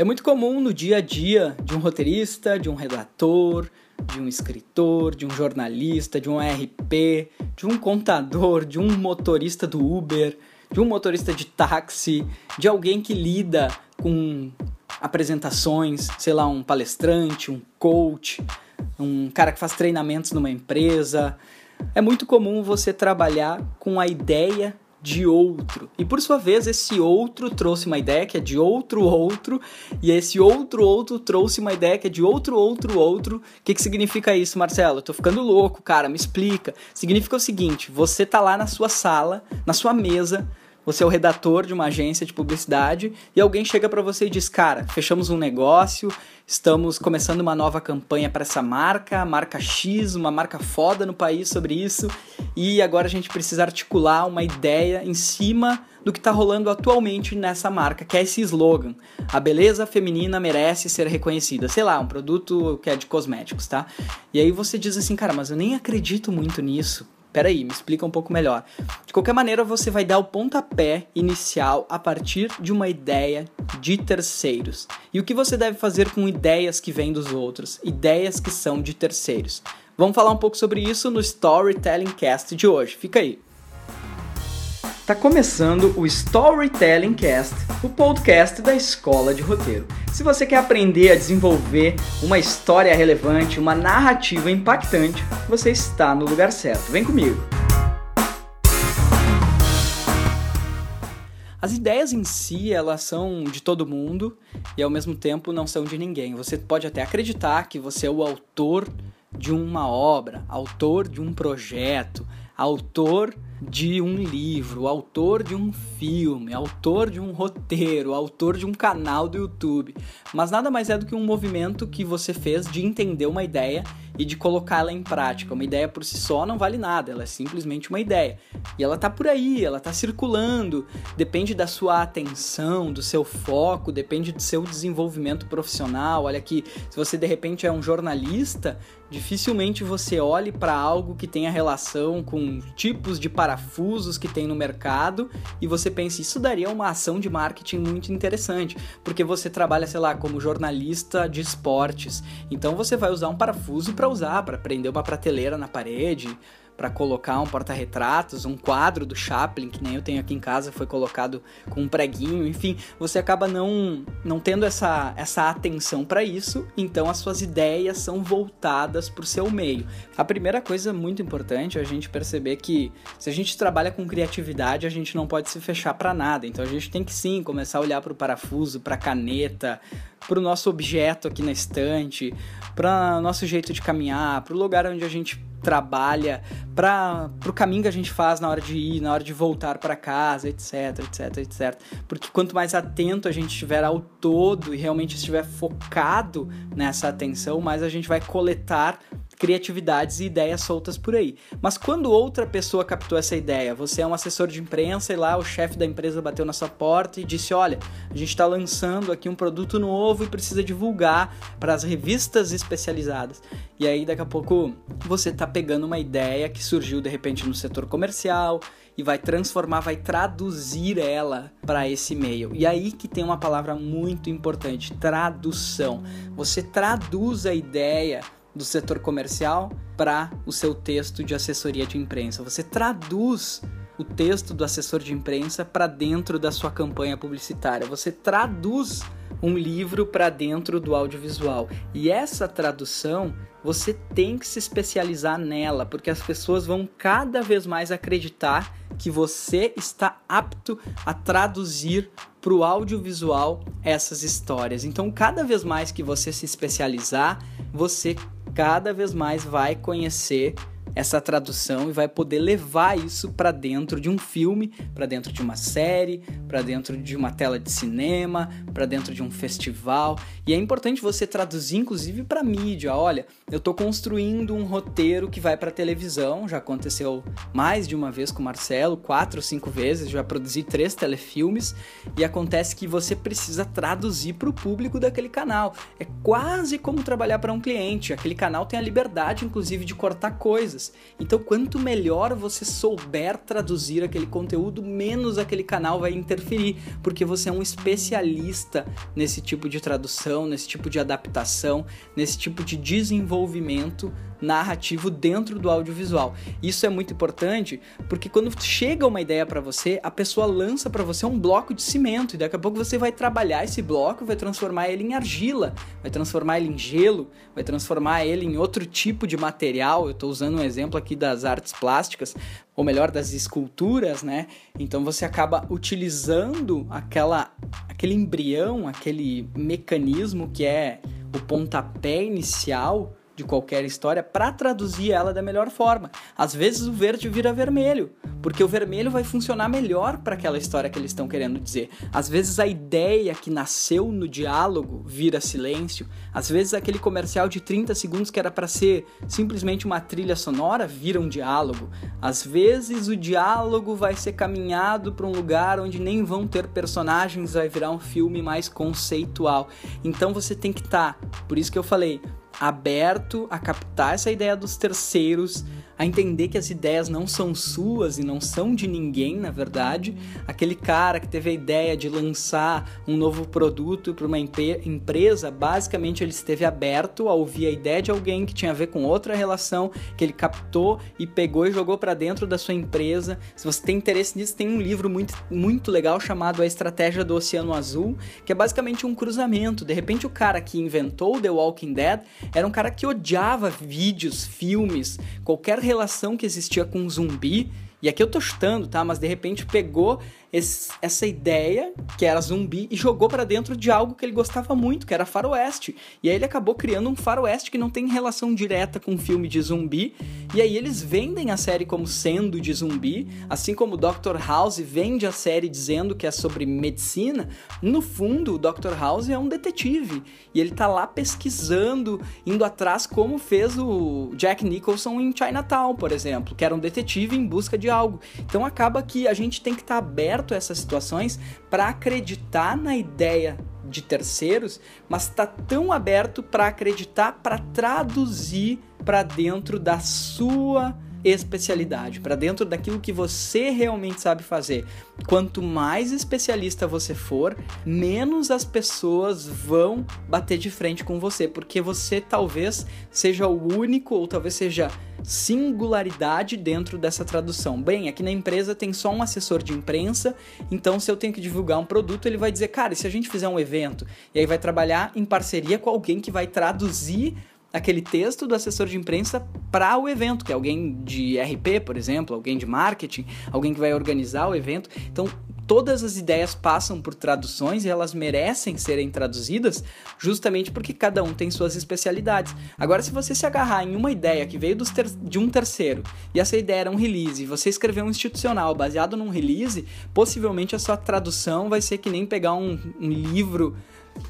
É muito comum no dia a dia de um roteirista, de um redator, de um escritor, de um jornalista, de um RP, de um contador, de um motorista do Uber, de um motorista de táxi, de alguém que lida com apresentações, sei lá, um palestrante, um coach, um cara que faz treinamentos numa empresa. É muito comum você trabalhar com a ideia de outro. E por sua vez, esse outro trouxe uma ideia que é de outro outro, e esse outro outro trouxe uma ideia que é de outro outro outro. O que, que significa isso, Marcelo? Eu tô ficando louco, cara, me explica. Significa o seguinte: você tá lá na sua sala, na sua mesa, você é o redator de uma agência de publicidade e alguém chega para você e diz: "Cara, fechamos um negócio, estamos começando uma nova campanha para essa marca, marca X, uma marca foda no país sobre isso, e agora a gente precisa articular uma ideia em cima do que está rolando atualmente nessa marca, que é esse slogan: a beleza feminina merece ser reconhecida. Sei lá, um produto que é de cosméticos, tá? E aí você diz assim, cara, mas eu nem acredito muito nisso. Peraí, me explica um pouco melhor. De qualquer maneira, você vai dar o pontapé inicial a partir de uma ideia de terceiros. E o que você deve fazer com ideias que vêm dos outros, ideias que são de terceiros? Vamos falar um pouco sobre isso no Storytelling Cast de hoje. Fica aí. Tá começando o Storytelling Cast, o podcast da Escola de Roteiro. Se você quer aprender a desenvolver uma história relevante, uma narrativa impactante, você está no lugar certo. Vem comigo. As ideias em si, elas são de todo mundo e ao mesmo tempo não são de ninguém. Você pode até acreditar que você é o autor de uma obra, autor de um projeto, autor de um livro, autor de um filme, autor de um roteiro, autor de um canal do YouTube. Mas nada mais é do que um movimento que você fez de entender uma ideia e de colocá-la em prática. Uma ideia por si só não vale nada, ela é simplesmente uma ideia. E ela tá por aí, ela tá circulando, depende da sua atenção, do seu foco, depende do seu desenvolvimento profissional. Olha aqui, se você de repente é um jornalista, dificilmente você olhe para algo que tenha relação com tipos de parafusos que tem no mercado e você pense, isso daria uma ação de marketing muito interessante, porque você trabalha, sei lá, como jornalista de esportes. Então você vai usar um parafuso para usar, para prender uma prateleira na parede, para colocar um porta-retratos, um quadro do Chaplin, que nem eu tenho aqui em casa, foi colocado com um preguinho, enfim, você acaba não, não tendo essa, essa atenção para isso, então as suas ideias são voltadas para o seu meio. A primeira coisa muito importante é a gente perceber que se a gente trabalha com criatividade, a gente não pode se fechar para nada, então a gente tem que sim começar a olhar para o parafuso, para a caneta, para o nosso objeto aqui na estante, para o nosso jeito de caminhar, para o lugar onde a gente trabalha, para o caminho que a gente faz na hora de ir, na hora de voltar para casa, etc, etc, etc. Porque quanto mais atento a gente estiver ao todo e realmente estiver focado nessa atenção, mais a gente vai coletar criatividades e ideias soltas por aí. Mas quando outra pessoa captou essa ideia, você é um assessor de imprensa e lá o chefe da empresa bateu na sua porta e disse: Olha, a gente está lançando aqui um produto novo e precisa divulgar para as revistas especializadas. E aí daqui a pouco você está pegando uma ideia que surgiu de repente no setor comercial e vai transformar, vai traduzir ela para esse meio. E aí que tem uma palavra muito importante: tradução. Você traduz a ideia do setor comercial para o seu texto de assessoria de imprensa. Você traduz o texto do assessor de imprensa para dentro da sua campanha publicitária. Você traduz um livro para dentro do audiovisual. E essa tradução, você tem que se especializar nela, porque as pessoas vão cada vez mais acreditar que você está apto a traduzir para o audiovisual essas histórias. Então, cada vez mais que você se especializar, você cada vez mais vai conhecer essa tradução e vai poder levar isso para dentro de um filme, para dentro de uma série, para dentro de uma tela de cinema, para dentro de um festival. E é importante você traduzir inclusive para mídia. Olha, eu estou construindo um roteiro que vai para televisão, já aconteceu mais de uma vez com o Marcelo, quatro cinco vezes, já produzi três telefilmes e acontece que você precisa traduzir para o público daquele canal. É quase como trabalhar para um cliente. Aquele canal tem a liberdade inclusive de cortar coisas. Então, quanto melhor você souber traduzir aquele conteúdo, menos aquele canal vai interferir, porque você é um especialista nesse tipo de tradução, nesse tipo de adaptação, nesse tipo de desenvolvimento narrativo dentro do audiovisual. Isso é muito importante porque quando chega uma ideia para você, a pessoa lança para você um bloco de cimento e daqui a pouco você vai trabalhar esse bloco, vai transformar ele em argila, vai transformar ele em gelo, vai transformar ele em outro tipo de material. Eu estou usando um exemplo aqui das artes plásticas, ou melhor, das esculturas, né? Então você acaba utilizando aquela aquele embrião, aquele mecanismo que é o pontapé inicial de qualquer história para traduzir ela da melhor forma. Às vezes o verde vira vermelho, porque o vermelho vai funcionar melhor para aquela história que eles estão querendo dizer. Às vezes a ideia que nasceu no diálogo vira silêncio. Às vezes aquele comercial de 30 segundos que era para ser simplesmente uma trilha sonora vira um diálogo. Às vezes o diálogo vai ser caminhado para um lugar onde nem vão ter personagens, vai virar um filme mais conceitual. Então você tem que estar, tá, por isso que eu falei, aberto a captar essa ideia dos terceiros, a entender que as ideias não são suas e não são de ninguém, na verdade. Aquele cara que teve a ideia de lançar um novo produto para uma empresa, basicamente ele esteve aberto a ouvir a ideia de alguém que tinha a ver com outra relação, que ele captou e pegou e jogou para dentro da sua empresa. Se você tem interesse nisso, tem um livro muito, muito legal chamado A Estratégia do Oceano Azul, que é basicamente um cruzamento. De repente, o cara que inventou The Walking Dead era um cara que odiava vídeos, filmes, qualquer relação que existia com zumbi, e aqui eu tô chutando, tá? Mas de repente pegou esse, essa ideia, que era zumbi, e jogou para dentro de algo que ele gostava muito, que era faroeste. E aí ele acabou criando um faroeste que não tem relação direta com um filme de zumbi. E aí eles vendem a série como sendo de zumbi, assim como o Dr. House vende a série dizendo que é sobre medicina. No fundo, o Dr. House é um detetive. E ele tá lá pesquisando, indo atrás, como fez o Jack Nicholson em Chinatown, por exemplo, que era um detetive em busca de algo. Então acaba que a gente tem que estar tá aberto aberto a essas situações para acreditar na ideia de terceiros, mas está tão aberto para acreditar, para traduzir para dentro da sua especialidade, para dentro daquilo que você realmente sabe fazer. Quanto mais especialista você for, menos as pessoas vão bater de frente com você, porque você talvez seja o único ou talvez seja singularidade dentro dessa tradução. Bem, aqui na empresa tem só um assessor de imprensa, então se eu tenho que divulgar um produto, ele vai dizer, cara, e se a gente fizer um evento? E aí vai trabalhar em parceria com alguém que vai traduzir aquele texto do assessor de imprensa para o evento, que é alguém de RP, por exemplo, alguém de marketing, alguém que vai organizar o evento. Então, todas as ideias passam por traduções e elas merecem serem traduzidas justamente porque cada um tem suas especialidades. Agora, se você se agarrar em uma ideia que veio de um terceiro e essa ideia era um release, e você escreveu um institucional baseado num release, possivelmente a sua tradução vai ser que nem pegar um, um livro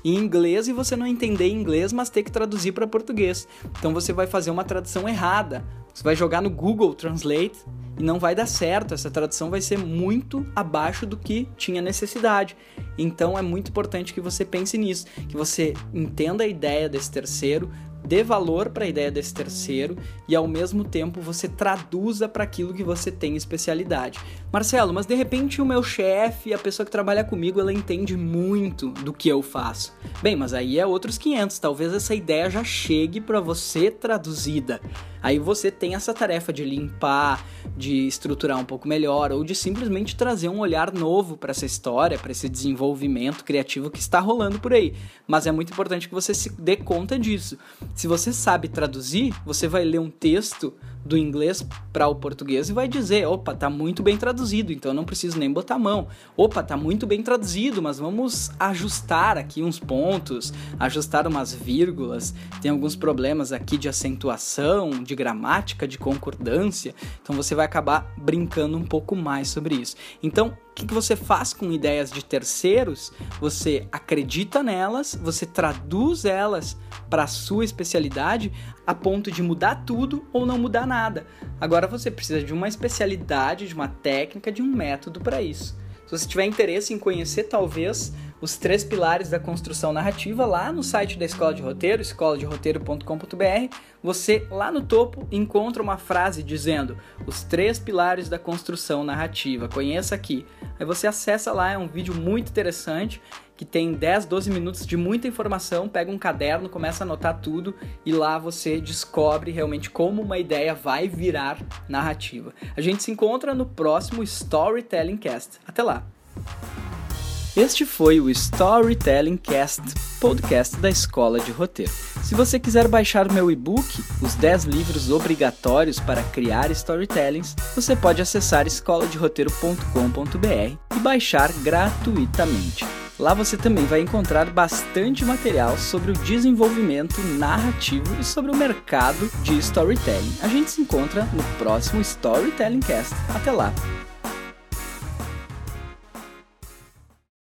em inglês e você não entender inglês, mas ter que traduzir para português. Então você vai fazer uma tradução errada. Você vai jogar no Google Translate e não vai dar certo. Essa tradução vai ser muito abaixo do que tinha necessidade. Então é muito importante que você pense nisso, que você entenda a ideia desse terceiro, dê valor para a ideia desse terceiro e ao mesmo tempo você traduza para aquilo que você tem especialidade. Marcelo, mas de repente o meu chefe, a pessoa que trabalha comigo, ela entende muito do que eu faço. Bem, mas aí é outros 500, talvez essa ideia já chegue para você traduzida. Aí você tem essa tarefa de limpar, de estruturar um pouco melhor ou de simplesmente trazer um olhar novo para essa história, para esse desenvolvimento criativo que está rolando por aí. Mas é muito importante que você se dê conta disso. Se você sabe traduzir, você vai ler um texto do inglês para o português e vai dizer: opa, tá muito bem traduzido, então não preciso nem botar a mão. Opa, tá muito bem traduzido, mas vamos ajustar aqui uns pontos, ajustar umas vírgulas. Tem alguns problemas aqui de acentuação, de gramática, de concordância. Então você vai acabar brincando um pouco mais sobre isso. Então, o que, que você faz com ideias de terceiros? Você acredita nelas, você traduz elas para a sua especialidade a ponto de mudar tudo ou não mudar nada. Agora você precisa de uma especialidade, de uma técnica, de um método para isso. Se você tiver interesse em conhecer, talvez, os três pilares da construção narrativa lá no site da Escola de Roteiro, escoladeroteiro.com.br, você lá no topo encontra uma frase dizendo os três pilares da construção narrativa. Conheça aqui. Aí você acessa lá, é um vídeo muito interessante que tem 10, 12 minutos de muita informação, pega um caderno, começa a anotar tudo e lá você descobre realmente como uma ideia vai virar narrativa. A gente se encontra no próximo Storytelling Cast. Até lá! Este foi o Storytelling Cast, podcast da Escola de Roteiro. Se você quiser baixar meu e-book, os 10 livros obrigatórios para criar storytellings, você pode acessar escoladeroteiro.com.br e baixar gratuitamente. Lá você também vai encontrar bastante material sobre o desenvolvimento narrativo e sobre o mercado de storytelling. A gente se encontra no próximo Storytelling Cast. Até lá!